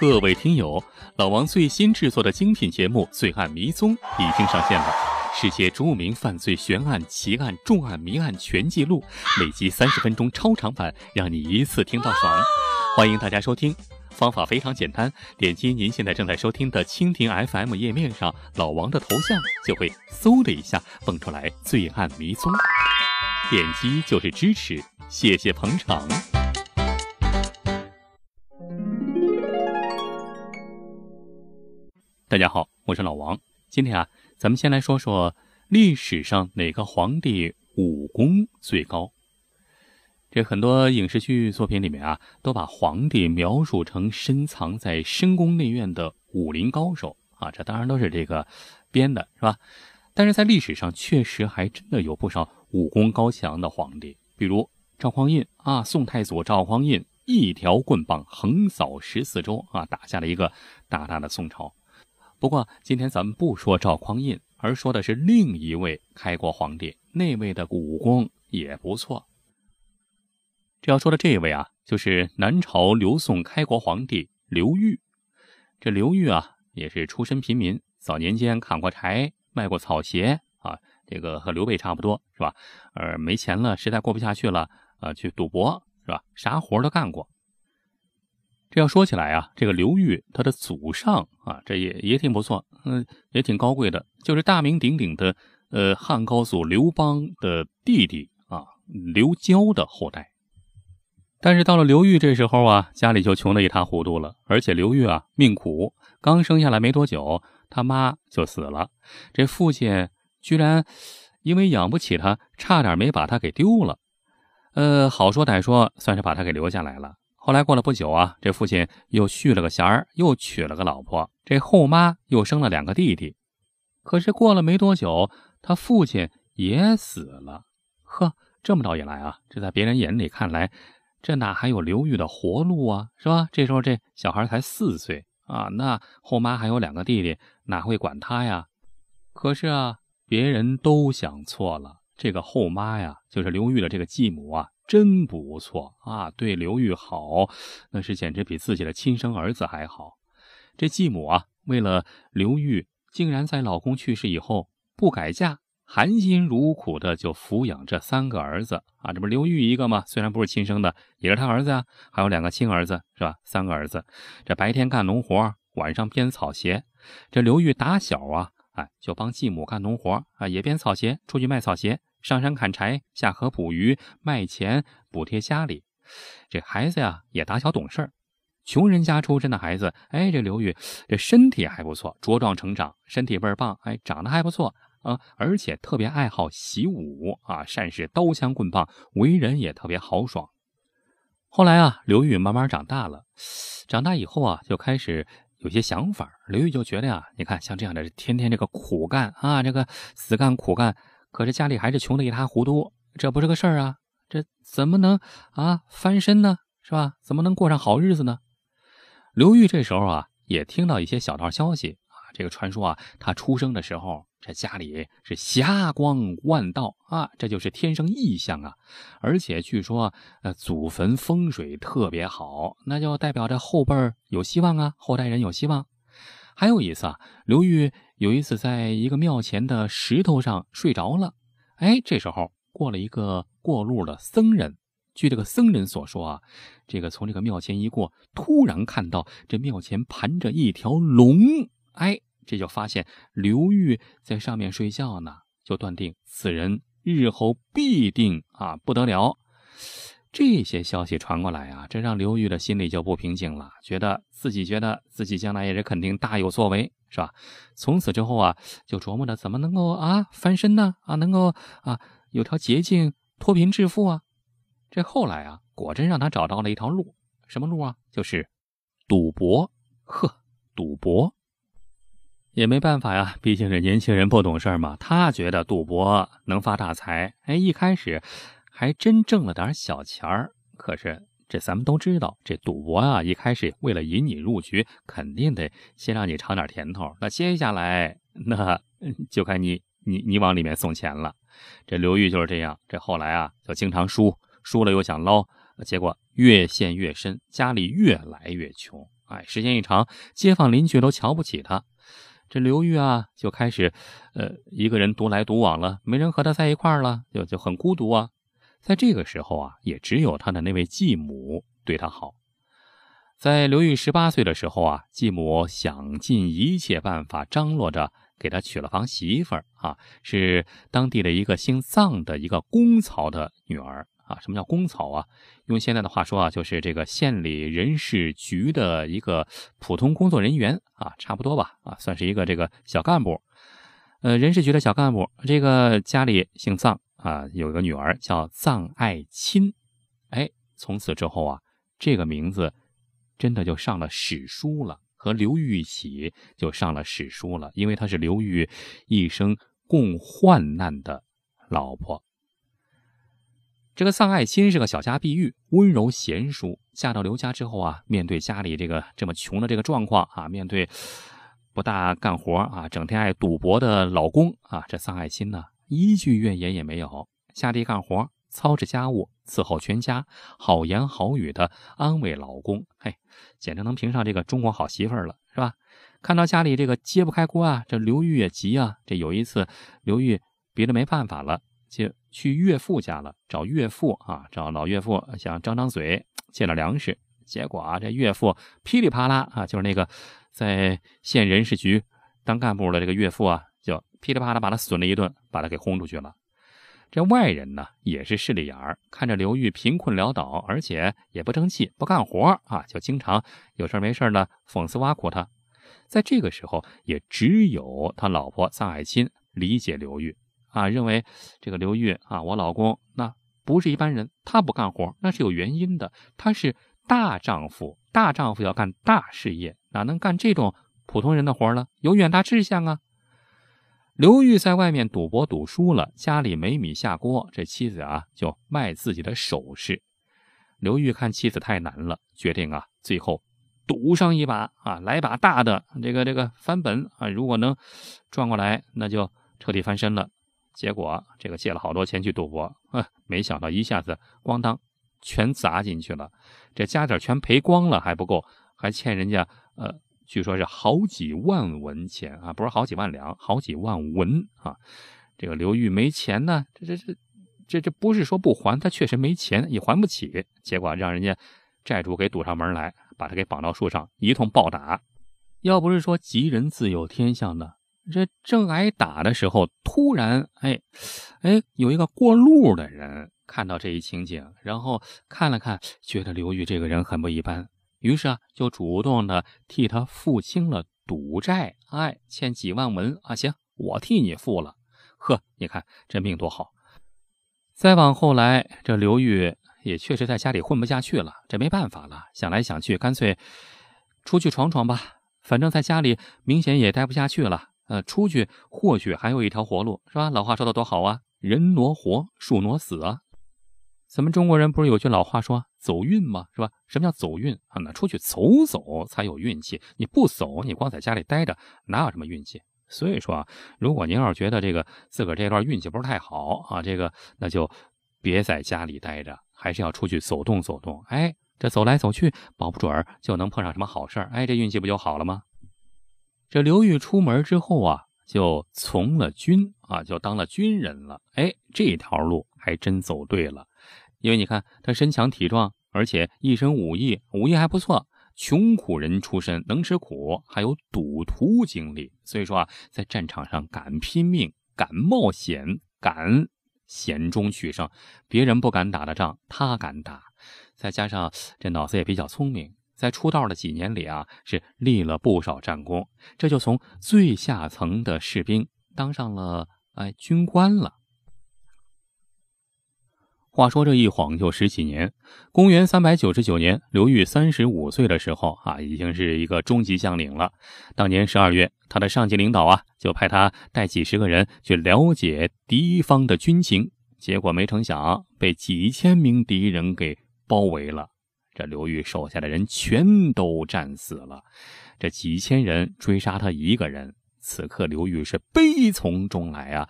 各位听友，老王最新制作的精品节目《罪案迷踪》已经上线了，世界著名犯罪悬案、奇案、重案、谜案全记录，每集三十分钟超长版，让你一次听到爽。欢迎大家收听，方法非常简单，点击您现在正在收听的蜻蜓 FM 页面上老王的头像，就会嗖的一下蹦出来《罪案迷踪》，点击就是支持，谢谢捧场。大家好，我是老王。今天啊，咱们先来说说历史上哪个皇帝武功最高。这很多影视剧作品里面啊，都把皇帝描述成深藏在深宫内院的武林高手啊，这当然都是这个编的，是吧？但是在历史上，确实还真的有不少武功高强的皇帝，比如赵匡胤啊，宋太祖赵匡胤一条棍棒横扫十四州啊，打下了一个大大的宋朝。不过今天咱们不说赵匡胤，而说的是另一位开国皇帝，那位的武功也不错。这要说的这位啊，就是南朝刘宋开国皇帝刘裕。这刘裕啊，也是出身平民，早年间砍过柴，卖过草鞋啊，这个和刘备差不多，是吧？呃，没钱了，实在过不下去了，啊，去赌博，是吧？啥活都干过。这要说起来啊，这个刘裕他的祖上啊，这也也挺不错，嗯，也挺高贵的，就是大名鼎鼎的呃汉高祖刘邦的弟弟啊，刘交的后代。但是到了刘裕这时候啊，家里就穷得一塌糊涂了，而且刘裕啊命苦，刚生下来没多久，他妈就死了，这父亲居然因为养不起他，差点没把他给丢了，呃，好说歹说，算是把他给留下来了。后来过了不久啊，这父亲又续了个弦儿，又娶了个老婆。这后妈又生了两个弟弟。可是过了没多久，他父亲也死了。呵，这么着一来啊，这在别人眼里看来，这哪还有刘裕的活路啊？是吧？这时候这小孩才四岁啊，那后妈还有两个弟弟，哪会管他呀？可是啊，别人都想错了。这个后妈呀，就是刘裕的这个继母啊。真不错啊，对刘玉好，那是简直比自己的亲生儿子还好。这继母啊，为了刘玉，竟然在老公去世以后不改嫁，含辛茹苦的就抚养这三个儿子啊。这不刘玉一个吗？虽然不是亲生的，也是他儿子啊。还有两个亲儿子，是吧？三个儿子，这白天干农活，晚上编草鞋。这刘玉打小啊，哎，就帮继母干农活啊，也编草鞋，出去卖草鞋。上山砍柴，下河捕鱼，卖钱补贴家里。这孩子呀，也打小懂事儿穷人家出身的孩子，哎，这刘玉这身体还不错，茁壮成长，身体倍儿棒，哎，长得还不错啊，而且特别爱好习武啊，善使刀枪棍棒，为人也特别豪爽。后来啊，刘玉慢慢长大了，长大以后啊，就开始有些想法。刘玉就觉得呀，你看像这样的，天天这个苦干啊，这个死干苦干。可是家里还是穷得一塌糊涂，这不是个事儿啊！这怎么能啊翻身呢？是吧？怎么能过上好日子呢？刘玉这时候啊，也听到一些小道消息啊，这个传说啊，他出生的时候，这家里是霞光万道啊，这就是天生异象啊！而且据说，呃，祖坟风水特别好，那就代表着后辈有希望啊，后代人有希望。还有一次啊，刘玉有一次在一个庙前的石头上睡着了，哎，这时候过了一个过路的僧人。据这个僧人所说啊，这个从这个庙前一过，突然看到这庙前盘着一条龙，哎，这就发现刘裕在上面睡觉呢，就断定此人日后必定啊不得了。这些消息传过来啊，这让刘裕的心里就不平静了，觉得自己觉得自己将来也是肯定大有作为，是吧？从此之后啊，就琢磨着怎么能够啊翻身呢？啊，能够啊有条捷径脱贫致富啊。这后来啊，果真让他找到了一条路，什么路啊？就是赌博。呵，赌博也没办法呀，毕竟这年轻人不懂事嘛。他觉得赌博能发大财，哎，一开始。还真挣了点小钱儿，可是这咱们都知道，这赌博啊，一开始为了引你入局，肯定得先让你尝点甜头。那接下来，那就看你你你往里面送钱了。这刘裕就是这样，这后来啊，就经常输，输了又想捞，结果越陷越深，家里越来越穷哎，时间一长，街坊邻居都瞧不起他。这刘玉啊，就开始，呃，一个人独来独往了，没人和他在一块儿了，就就很孤独啊。在这个时候啊，也只有他的那位继母对他好。在刘玉十八岁的时候啊，继母想尽一切办法张罗着给他娶了房媳妇儿啊，是当地的一个姓臧的一个公曹的女儿啊。什么叫公曹啊？用现在的话说啊，就是这个县里人事局的一个普通工作人员啊，差不多吧啊，算是一个这个小干部。呃，人事局的小干部，这个家里姓臧啊，有个女儿叫臧爱卿。哎，从此之后啊，这个名字。真的就上了史书了，和刘裕一起就上了史书了，因为她是刘裕一生共患难的老婆。这个臧爱卿是个小家碧玉，温柔贤淑。嫁到刘家之后啊，面对家里这个这么穷的这个状况啊，面对不大干活啊，整天爱赌博的老公啊，这臧爱卿呢，一句怨言也没有，下地干活。操持家务，伺候全家，好言好语的安慰老公，嘿，简直能评上这个中国好媳妇了，是吧？看到家里这个揭不开锅啊，这刘玉也急啊。这有一次，刘玉憋得没办法了，就去岳父家了，找岳父啊，找老岳父想张张嘴借点粮食。结果啊，这岳父噼里啪啦啊，就是那个在县人事局当干部的这个岳父啊，噼里啪啦把他损了一顿，把他给轰出去了。这外人呢也是势利眼儿，看着刘玉贫困潦倒，而且也不争气、不干活啊，就经常有事没事呢讽刺挖苦他。在这个时候，也只有他老婆臧爱卿理解刘玉啊，认为这个刘玉啊，我老公那不是一般人，他不干活那是有原因的，他是大丈夫，大丈夫要干大事业，哪能干这种普通人的活呢？有远大志向啊！刘玉在外面赌博赌输了，家里没米下锅，这妻子啊就卖自己的首饰。刘玉看妻子太难了，决定啊最后赌上一把啊，来把大的，这个这个翻本啊，如果能赚过来，那就彻底翻身了。结果这个借了好多钱去赌博，啊，没想到一下子咣当全砸进去了，这家底全赔光了还不够，还欠人家呃。据说是好几万文钱啊，不是好几万两，好几万文啊。这个刘玉没钱呢，这这这这这不是说不还，他确实没钱，也还不起。结果让人家债主给堵上门来，把他给绑到树上一通暴打。要不是说吉人自有天相呢，这正挨打的时候，突然哎哎有一个过路的人看到这一情景，然后看了看，觉得刘玉这个人很不一般。于是啊，就主动的替他付清了赌债，哎，欠几万文啊，行，我替你付了。呵，你看这命多好。再往后来，这刘玉也确实在家里混不下去了，这没办法了，想来想去，干脆出去闯闯吧。反正在家里明显也待不下去了，呃，出去或许还有一条活路，是吧？老话说的多好啊，人挪活，树挪死啊。咱们中国人不是有句老话说走运吗？是吧？什么叫走运啊？那出去走走才有运气。你不走，你光在家里待着，哪有什么运气？所以说啊，如果您要是觉得这个自个儿这段运气不是太好啊，这个那就别在家里待着，还是要出去走动走动。哎，这走来走去，保不准就能碰上什么好事儿。哎，这运气不就好了吗？这刘玉出门之后啊，就从了军啊，就当了军人了。哎，这条路还真走对了。因为你看他身强体壮，而且一身武艺，武艺还不错。穷苦人出身，能吃苦，还有赌徒经历，所以说啊，在战场上敢拼命、敢冒险、敢险中取胜，别人不敢打的仗，他敢打。再加上这脑子也比较聪明，在出道的几年里啊，是立了不少战功，这就从最下层的士兵当上了哎军官了。话说这一晃就十几年，公元三百九十九年，刘裕三十五岁的时候啊，已经是一个中级将领了。当年十二月，他的上级领导啊，就派他带几十个人去了解敌方的军情，结果没成想被几千名敌人给包围了。这刘裕手下的人全都战死了，这几千人追杀他一个人。此刻刘裕是悲从中来啊。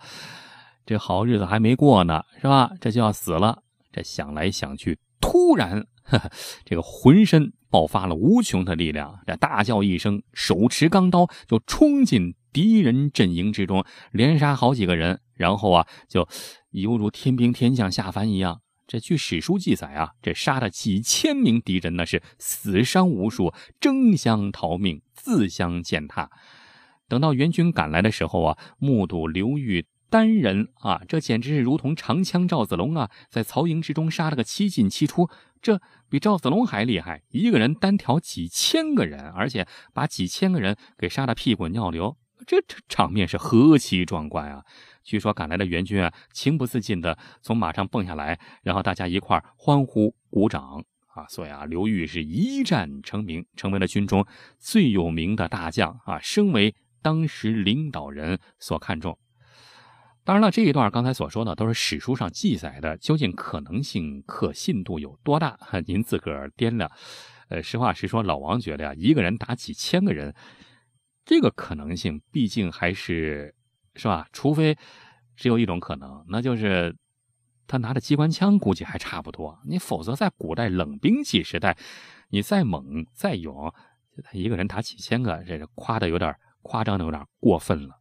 这好日子还没过呢，是吧？这就要死了。这想来想去，突然，呵呵这个浑身爆发了无穷的力量，这大叫一声，手持钢刀就冲进敌人阵营之中，连杀好几个人，然后啊，就犹如天兵天将下凡一样。这据史书记载啊，这杀了几千名敌人，那是死伤无数，争相逃命，自相践踏。等到援军赶来的时候啊，目睹刘裕单人啊，这简直是如同长枪赵子龙啊，在曹营之中杀了个七进七出。这比赵子龙还厉害，一个人单挑几千个人，而且把几千个人给杀得屁滚尿流，这这场面是何其壮观啊！据说赶来的援军啊，情不自禁地从马上蹦下来，然后大家一块欢呼鼓掌啊！所以啊，刘裕是一战成名，成为了军中最有名的大将啊，身为当时领导人所看重。当然了，这一段刚才所说的都是史书上记载的，究竟可能性、可信度有多大？您自个儿掂量。呃，实话实说，老王觉得呀，一个人打几千个人，这个可能性毕竟还是是吧？除非只有一种可能，那就是他拿着机关枪，估计还差不多。你否则在古代冷兵器时代，你再猛再勇，一个人打几千个，这夸的有点夸张的有点过分了。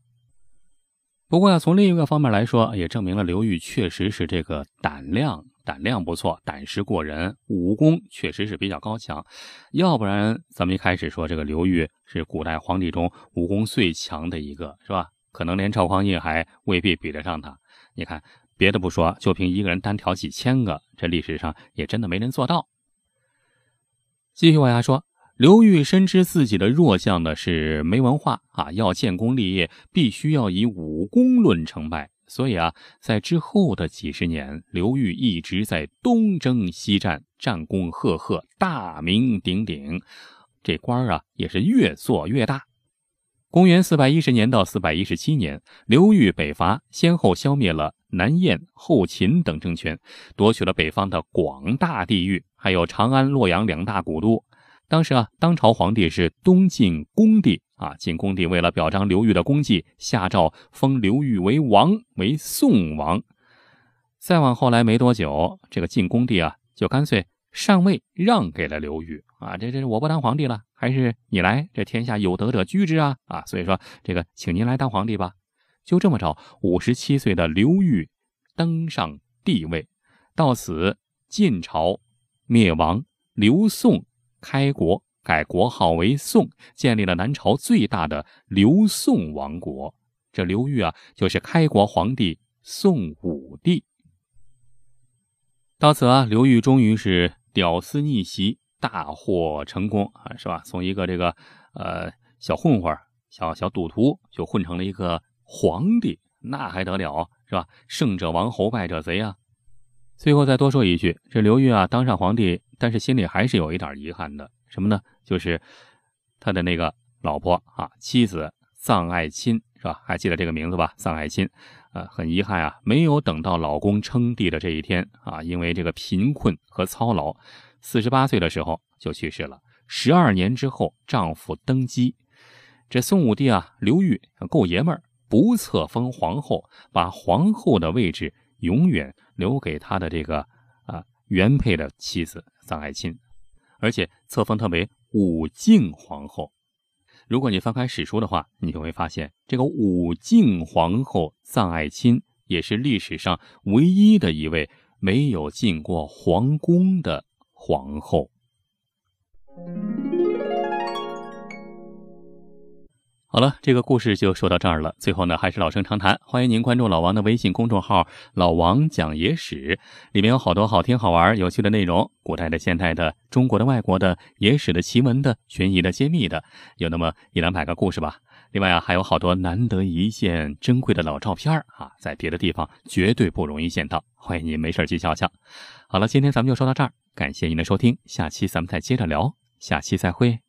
不过呀，从另一个方面来说，也证明了刘裕确实是这个胆量胆量不错，胆识过人，武功确实是比较高强。要不然，咱们一开始说这个刘裕是古代皇帝中武功最强的一个，是吧？可能连赵匡胤还未必比得上他。你看，别的不说，就凭一个人单挑几千个，这历史上也真的没人做到。继续往下说。刘裕深知自己的弱项呢是没文化啊，要建功立业，必须要以武功论成败。所以啊，在之后的几十年，刘裕一直在东征西战，战功赫赫，大名鼎鼎，这官啊也是越做越大。公元四百一十年到四百一十七年，刘裕北伐，先后消灭了南燕、后秦等政权，夺取了北方的广大地域，还有长安、洛阳两大古都。当时啊，当朝皇帝是东晋恭帝啊。晋恭帝为了表彰刘裕的功绩，下诏封刘裕为王，为宋王。再往后来没多久，这个晋恭帝啊，就干脆禅位让给了刘裕啊。这这我不当皇帝了，还是你来，这天下有德者居之啊啊！所以说这个，请您来当皇帝吧。就这么着，五十七岁的刘裕登上帝位，到此晋朝灭亡，刘宋。开国改国号为宋，建立了南朝最大的刘宋王国。这刘裕啊，就是开国皇帝宋武帝。到此啊，刘裕终于是屌丝逆袭，大获成功啊，是吧？从一个这个呃小混混、小小赌徒，就混成了一个皇帝，那还得了，是吧？胜者王侯，败者贼啊！最后再多说一句，这刘裕啊当上皇帝，但是心里还是有一点遗憾的，什么呢？就是他的那个老婆啊，妻子臧爱卿，是吧？还记得这个名字吧？臧爱卿，呃，很遗憾啊，没有等到老公称帝的这一天啊，因为这个贫困和操劳，四十八岁的时候就去世了。十二年之后，丈夫登基，这宋武帝啊，刘裕够爷们儿，不册封皇后，把皇后的位置永远。留给他的这个原配的妻子臧爱卿，而且册封她为武敬皇后。如果你翻开史书的话，你就会发现，这个武敬皇后臧爱卿也是历史上唯一的一位没有进过皇宫的皇后。好了，这个故事就说到这儿了。最后呢，还是老生常谈，欢迎您关注老王的微信公众号“老王讲野史”，里面有好多好听、好玩、有趣的内容，古代的、现代的、中国的、外国的、野史的、奇闻的、悬疑的、揭秘的，有那么一两百个故事吧。另外啊，还有好多难得一见、珍贵的老照片啊，在别的地方绝对不容易见到，欢迎您没事去瞧瞧。好了，今天咱们就说到这儿，感谢您的收听，下期咱们再接着聊，下期再会。